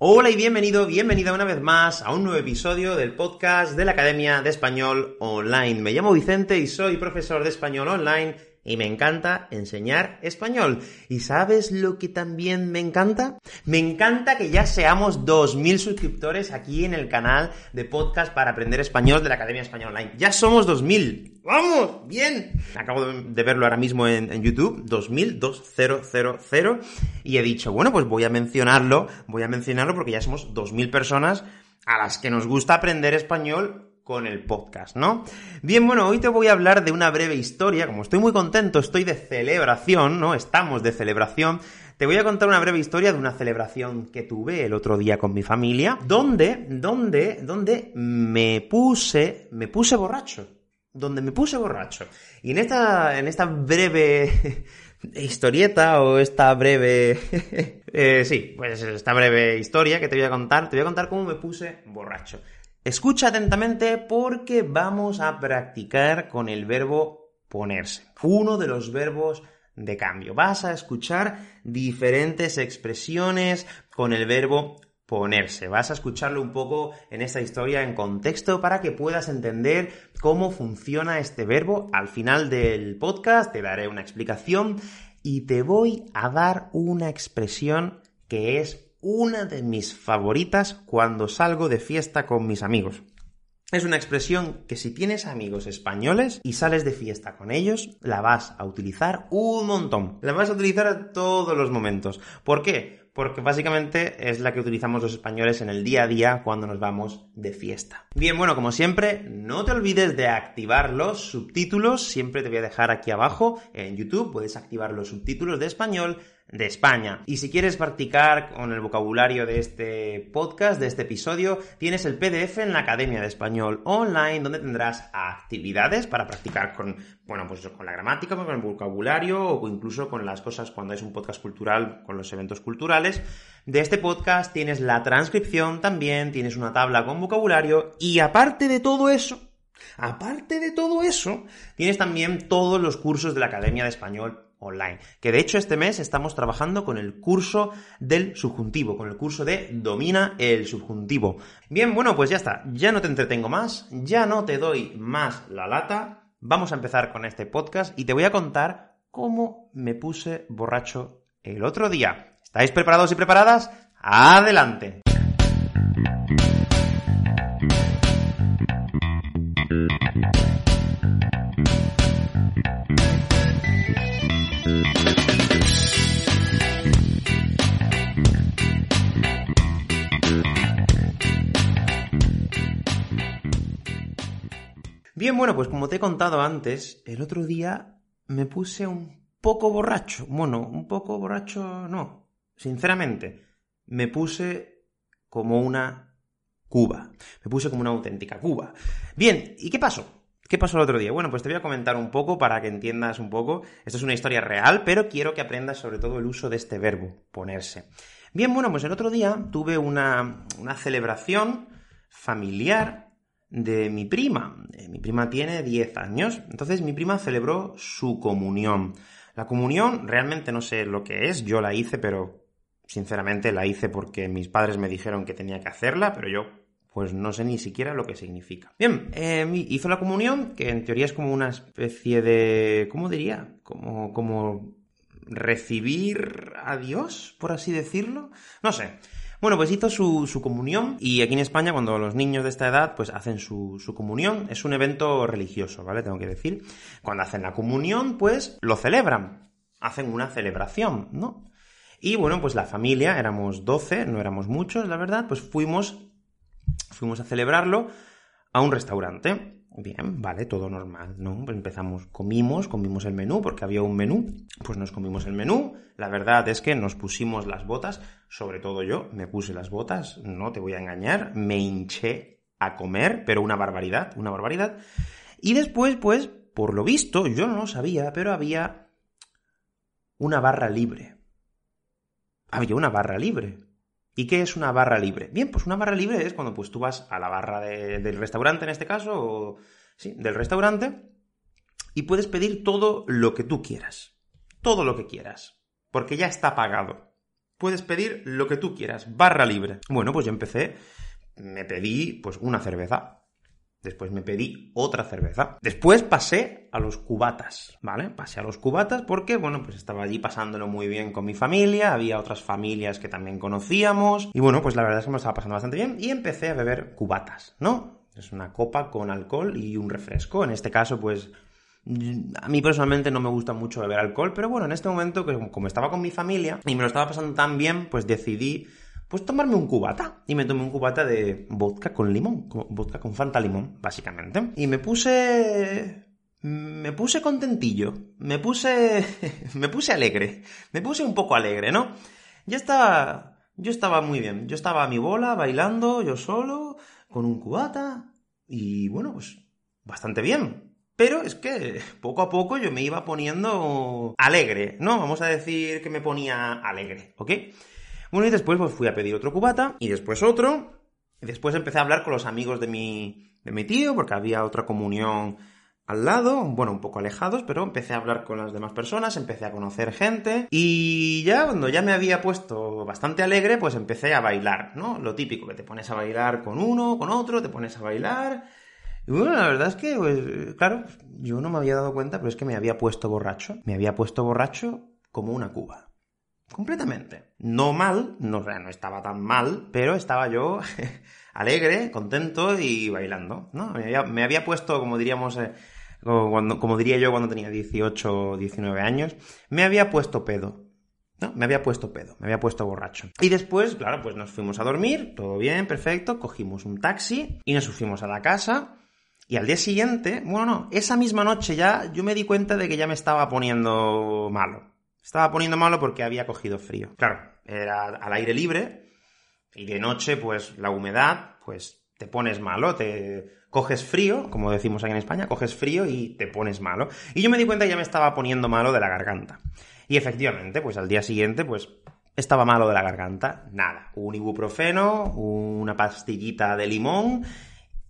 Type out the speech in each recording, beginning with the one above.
Hola y bienvenido, bienvenida una vez más a un nuevo episodio del podcast de la Academia de Español Online. Me llamo Vicente y soy profesor de español online y me encanta enseñar español. ¿Y sabes lo que también me encanta? Me encanta que ya seamos 2.000 suscriptores aquí en el canal de podcast para aprender español de la Academia Español Online. Ya somos 2.000. ¡Vamos! ¡Bien! Acabo de verlo ahora mismo en, en YouTube, 2000, 2000, y he dicho, bueno, pues voy a mencionarlo, voy a mencionarlo porque ya somos 2.000 personas a las que nos gusta aprender español con el podcast, ¿no? Bien, bueno, hoy te voy a hablar de una breve historia, como estoy muy contento, estoy de celebración, ¿no? Estamos de celebración. Te voy a contar una breve historia de una celebración que tuve el otro día con mi familia, donde, donde, donde me puse, me puse borracho. Donde me puse borracho. Y en esta, en esta breve historieta o esta breve... eh, sí, pues esta breve historia que te voy a contar, te voy a contar cómo me puse borracho. Escucha atentamente porque vamos a practicar con el verbo ponerse, uno de los verbos de cambio. Vas a escuchar diferentes expresiones con el verbo ponerse. Vas a escucharlo un poco en esta historia en contexto para que puedas entender cómo funciona este verbo. Al final del podcast te daré una explicación y te voy a dar una expresión que es una de mis favoritas cuando salgo de fiesta con mis amigos. Es una expresión que si tienes amigos españoles y sales de fiesta con ellos, la vas a utilizar un montón. La vas a utilizar a todos los momentos. ¿Por qué? Porque básicamente es la que utilizamos los españoles en el día a día cuando nos vamos de fiesta. Bien, bueno, como siempre, no te olvides de activar los subtítulos. Siempre te voy a dejar aquí abajo en YouTube. Puedes activar los subtítulos de español de España. Y si quieres practicar con el vocabulario de este podcast, de este episodio, tienes el PDF en la Academia de Español Online, donde tendrás actividades para practicar con, bueno, pues con la gramática, con el vocabulario o incluso con las cosas cuando es un podcast cultural, con los eventos culturales. De este podcast tienes la transcripción también, tienes una tabla con vocabulario y aparte de todo eso, aparte de todo eso, tienes también todos los cursos de la Academia de Español online. Que de hecho este mes estamos trabajando con el curso del subjuntivo, con el curso de Domina el subjuntivo. Bien, bueno, pues ya está, ya no te entretengo más, ya no te doy más la lata. Vamos a empezar con este podcast y te voy a contar cómo me puse borracho el otro día. ¿Estáis preparados y preparadas? ¡Adelante! Bien, bueno, pues como te he contado antes, el otro día me puse un poco borracho. Bueno, un poco borracho no. Sinceramente, me puse como una cuba. Me puse como una auténtica cuba. Bien, ¿y qué pasó? ¿Qué pasó el otro día? Bueno, pues te voy a comentar un poco para que entiendas un poco. Esto es una historia real, pero quiero que aprendas sobre todo el uso de este verbo, ponerse. Bien, bueno, pues el otro día tuve una, una celebración familiar de mi prima. Eh, mi prima tiene 10 años, entonces mi prima celebró su comunión. La comunión realmente no sé lo que es, yo la hice, pero sinceramente la hice porque mis padres me dijeron que tenía que hacerla, pero yo pues no sé ni siquiera lo que significa. Bien, eh, hizo la comunión, que en teoría es como una especie de... ¿cómo diría? Como, como recibir a Dios, por así decirlo. No sé. Bueno, pues hizo su, comunión y aquí en España cuando los niños de esta edad pues hacen su, su comunión, es un evento religioso, ¿vale? Tengo que decir. Cuando hacen la comunión pues lo celebran, hacen una celebración, ¿no? Y bueno, pues la familia, éramos 12, no éramos muchos, la verdad, pues fuimos, fuimos a celebrarlo a un restaurante. Bien, vale, todo normal, ¿no? Pues empezamos, comimos, comimos el menú, porque había un menú, pues nos comimos el menú. La verdad es que nos pusimos las botas, sobre todo yo, me puse las botas, no te voy a engañar, me hinché a comer, pero una barbaridad, una barbaridad. Y después, pues, por lo visto, yo no lo sabía, pero había una barra libre. Había una barra libre. ¿Y qué es una barra libre? Bien, pues una barra libre es cuando pues, tú vas a la barra del restaurante, en este caso, o sí, del restaurante, y puedes pedir todo lo que tú quieras. Todo lo que quieras. Porque ya está pagado. Puedes pedir lo que tú quieras. Barra libre. Bueno, pues yo empecé. Me pedí, pues, una cerveza. Después me pedí otra cerveza. Después pasé a los cubatas, ¿vale? Pasé a los cubatas porque, bueno, pues estaba allí pasándolo muy bien con mi familia, había otras familias que también conocíamos, y bueno, pues la verdad es que me estaba pasando bastante bien, y empecé a beber cubatas, ¿no? Es una copa con alcohol y un refresco. En este caso, pues a mí personalmente no me gusta mucho beber alcohol, pero bueno, en este momento, como estaba con mi familia y me lo estaba pasando tan bien, pues decidí pues tomarme un cubata. Y me tomé un cubata de vodka con limón, vodka con Fanta limón, básicamente. Y me puse... Me puse contentillo, me puse... me puse alegre, me puse un poco alegre, ¿no? Ya estaba... Yo estaba muy bien, yo estaba a mi bola, bailando, yo solo, con un cubata, y bueno, pues bastante bien. Pero es que poco a poco yo me iba poniendo alegre, ¿no? Vamos a decir que me ponía alegre, ¿ok? Bueno, y después pues, fui a pedir otro cubata, y después otro, y después empecé a hablar con los amigos de mi, de mi tío, porque había otra comunión al lado, bueno, un poco alejados, pero empecé a hablar con las demás personas, empecé a conocer gente y ya cuando ya me había puesto bastante alegre, pues empecé a bailar, ¿no? Lo típico, que te pones a bailar con uno, con otro, te pones a bailar. Y bueno, la verdad es que, pues, claro, yo no me había dado cuenta, pero es que me había puesto borracho. Me había puesto borracho como una cuba. Completamente. No mal, no, estaba tan mal, pero estaba yo alegre, contento y bailando, ¿no? Me había, puesto, como diríamos, eh, cuando, como diría yo cuando tenía 18 o 19 años, me había puesto pedo. ¿no? Me había puesto pedo, me había puesto borracho. Y después, claro, pues nos fuimos a dormir, todo bien, perfecto, cogimos un taxi y nos fuimos a la casa. Y al día siguiente, bueno, no, esa misma noche ya yo me di cuenta de que ya me estaba poniendo malo. Estaba poniendo malo porque había cogido frío. Claro, era al aire libre y de noche, pues la humedad, pues te pones malo, te coges frío, como decimos aquí en España, coges frío y te pones malo. Y yo me di cuenta que ya me estaba poniendo malo de la garganta. Y efectivamente, pues al día siguiente, pues estaba malo de la garganta. Nada, un ibuprofeno, una pastillita de limón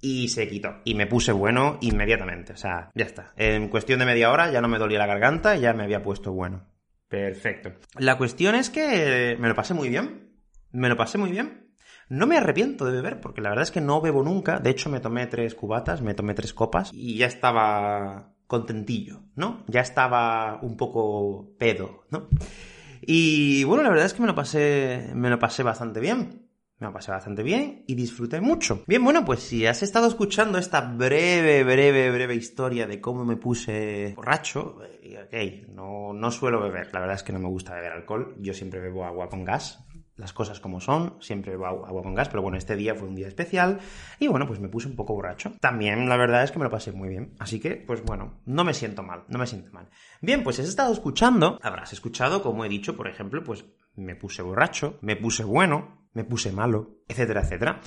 y se quitó. Y me puse bueno inmediatamente. O sea, ya está. En cuestión de media hora ya no me dolía la garganta y ya me había puesto bueno. Perfecto. La cuestión es que me lo pasé muy bien. Me lo pasé muy bien. No me arrepiento de beber, porque la verdad es que no bebo nunca. De hecho, me tomé tres cubatas, me tomé tres copas y ya estaba contentillo, ¿no? Ya estaba un poco pedo, ¿no? Y bueno, la verdad es que me lo pasé, me lo pasé bastante bien. Me lo pasé bastante bien y disfruté mucho. Bien, bueno, pues si has estado escuchando esta breve, breve, breve historia de cómo me puse borracho, eh, ok, no, no suelo beber. La verdad es que no me gusta beber alcohol. Yo siempre bebo agua con gas. Las cosas como son, siempre bebo agua con gas, pero bueno, este día fue un día especial y bueno, pues me puse un poco borracho. También la verdad es que me lo pasé muy bien, así que pues bueno, no me siento mal, no me siento mal. Bien, pues has estado escuchando, habrás escuchado, como he dicho, por ejemplo, pues me puse borracho, me puse bueno, me puse malo, etcétera, etcétera.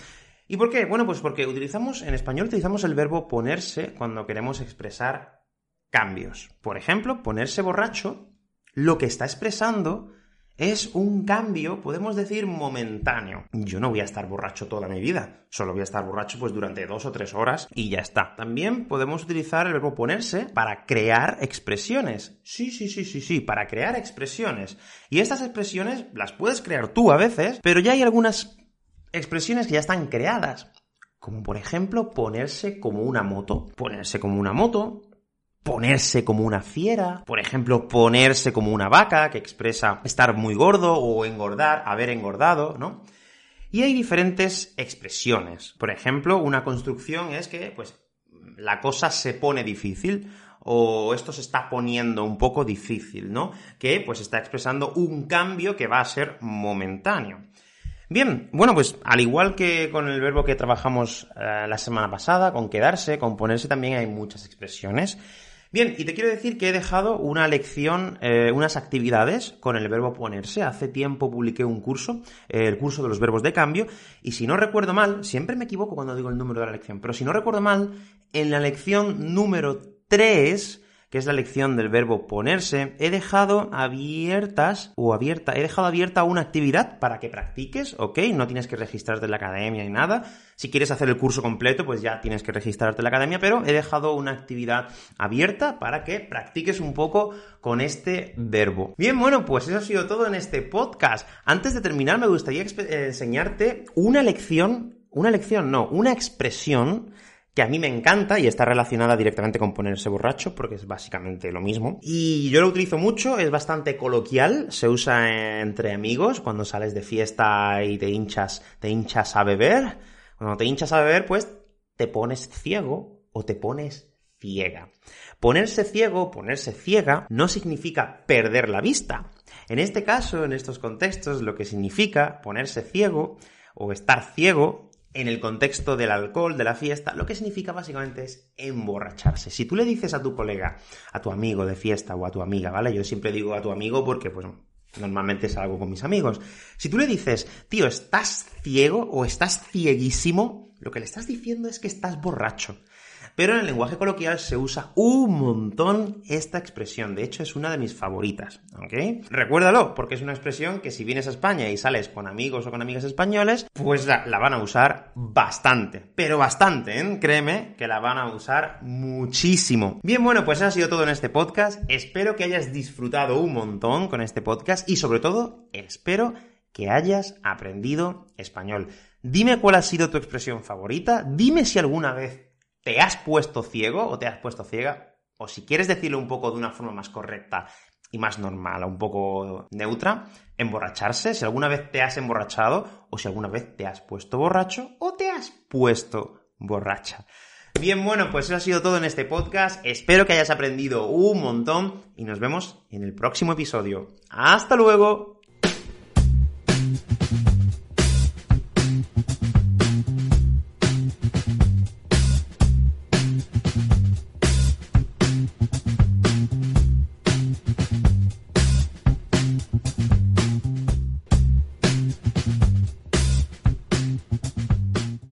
¿Y por qué? Bueno, pues porque utilizamos, en español utilizamos el verbo ponerse cuando queremos expresar cambios. Por ejemplo, ponerse borracho, lo que está expresando es un cambio, podemos decir, momentáneo. Yo no voy a estar borracho toda mi vida, solo voy a estar borracho pues durante dos o tres horas y ya está. También podemos utilizar el verbo ponerse para crear expresiones. Sí, sí, sí, sí, sí, para crear expresiones. Y estas expresiones las puedes crear tú a veces, pero ya hay algunas expresiones que ya están creadas. Como por ejemplo ponerse como una moto. Ponerse como una moto ponerse como una fiera, por ejemplo, ponerse como una vaca, que expresa estar muy gordo o engordar, haber engordado, ¿no? Y hay diferentes expresiones. Por ejemplo, una construcción es que, pues, la cosa se pone difícil o esto se está poniendo un poco difícil, ¿no? Que, pues, está expresando un cambio que va a ser momentáneo. Bien, bueno, pues al igual que con el verbo que trabajamos eh, la semana pasada, con quedarse, con ponerse, también hay muchas expresiones. Bien, y te quiero decir que he dejado una lección, eh, unas actividades con el verbo ponerse. Hace tiempo publiqué un curso, eh, el curso de los verbos de cambio, y si no recuerdo mal, siempre me equivoco cuando digo el número de la lección, pero si no recuerdo mal, en la lección número 3 que es la lección del verbo ponerse, he dejado abiertas o abierta, he dejado abierta una actividad para que practiques, ¿ok? No tienes que registrarte en la academia ni nada. Si quieres hacer el curso completo, pues ya tienes que registrarte en la academia, pero he dejado una actividad abierta para que practiques un poco con este verbo. Bien, bueno, pues eso ha sido todo en este podcast. Antes de terminar, me gustaría eh, enseñarte una lección, una lección, no, una expresión que a mí me encanta y está relacionada directamente con ponerse borracho, porque es básicamente lo mismo. Y yo lo utilizo mucho, es bastante coloquial, se usa entre amigos, cuando sales de fiesta y te hinchas, te hinchas a beber. Cuando te hinchas a beber, pues te pones ciego o te pones ciega. Ponerse ciego, ponerse ciega, no significa perder la vista. En este caso, en estos contextos, lo que significa ponerse ciego o estar ciego en el contexto del alcohol, de la fiesta, lo que significa básicamente es emborracharse. Si tú le dices a tu colega, a tu amigo de fiesta o a tu amiga, ¿vale? Yo siempre digo a tu amigo porque, pues, normalmente salgo con mis amigos. Si tú le dices, tío, estás ciego o estás cieguísimo, lo que le estás diciendo es que estás borracho. Pero en el lenguaje coloquial se usa un montón esta expresión. De hecho, es una de mis favoritas. ¿Ok? Recuérdalo, porque es una expresión que si vienes a España y sales con amigos o con amigas españoles, pues la, van a usar bastante. Pero bastante, ¿eh? Créeme que la van a usar muchísimo. Bien, bueno, pues eso ha sido todo en este podcast. Espero que hayas disfrutado un montón con este podcast y sobre todo, espero que hayas aprendido español. Dime cuál ha sido tu expresión favorita, dime si alguna vez te has puesto ciego o te has puesto ciega, o si quieres decirlo un poco de una forma más correcta y más normal, un poco neutra, emborracharse, si alguna vez te has emborrachado o si alguna vez te has puesto borracho o te has puesto borracha. Bien, bueno, pues eso ha sido todo en este podcast. Espero que hayas aprendido un montón y nos vemos en el próximo episodio. ¡Hasta luego!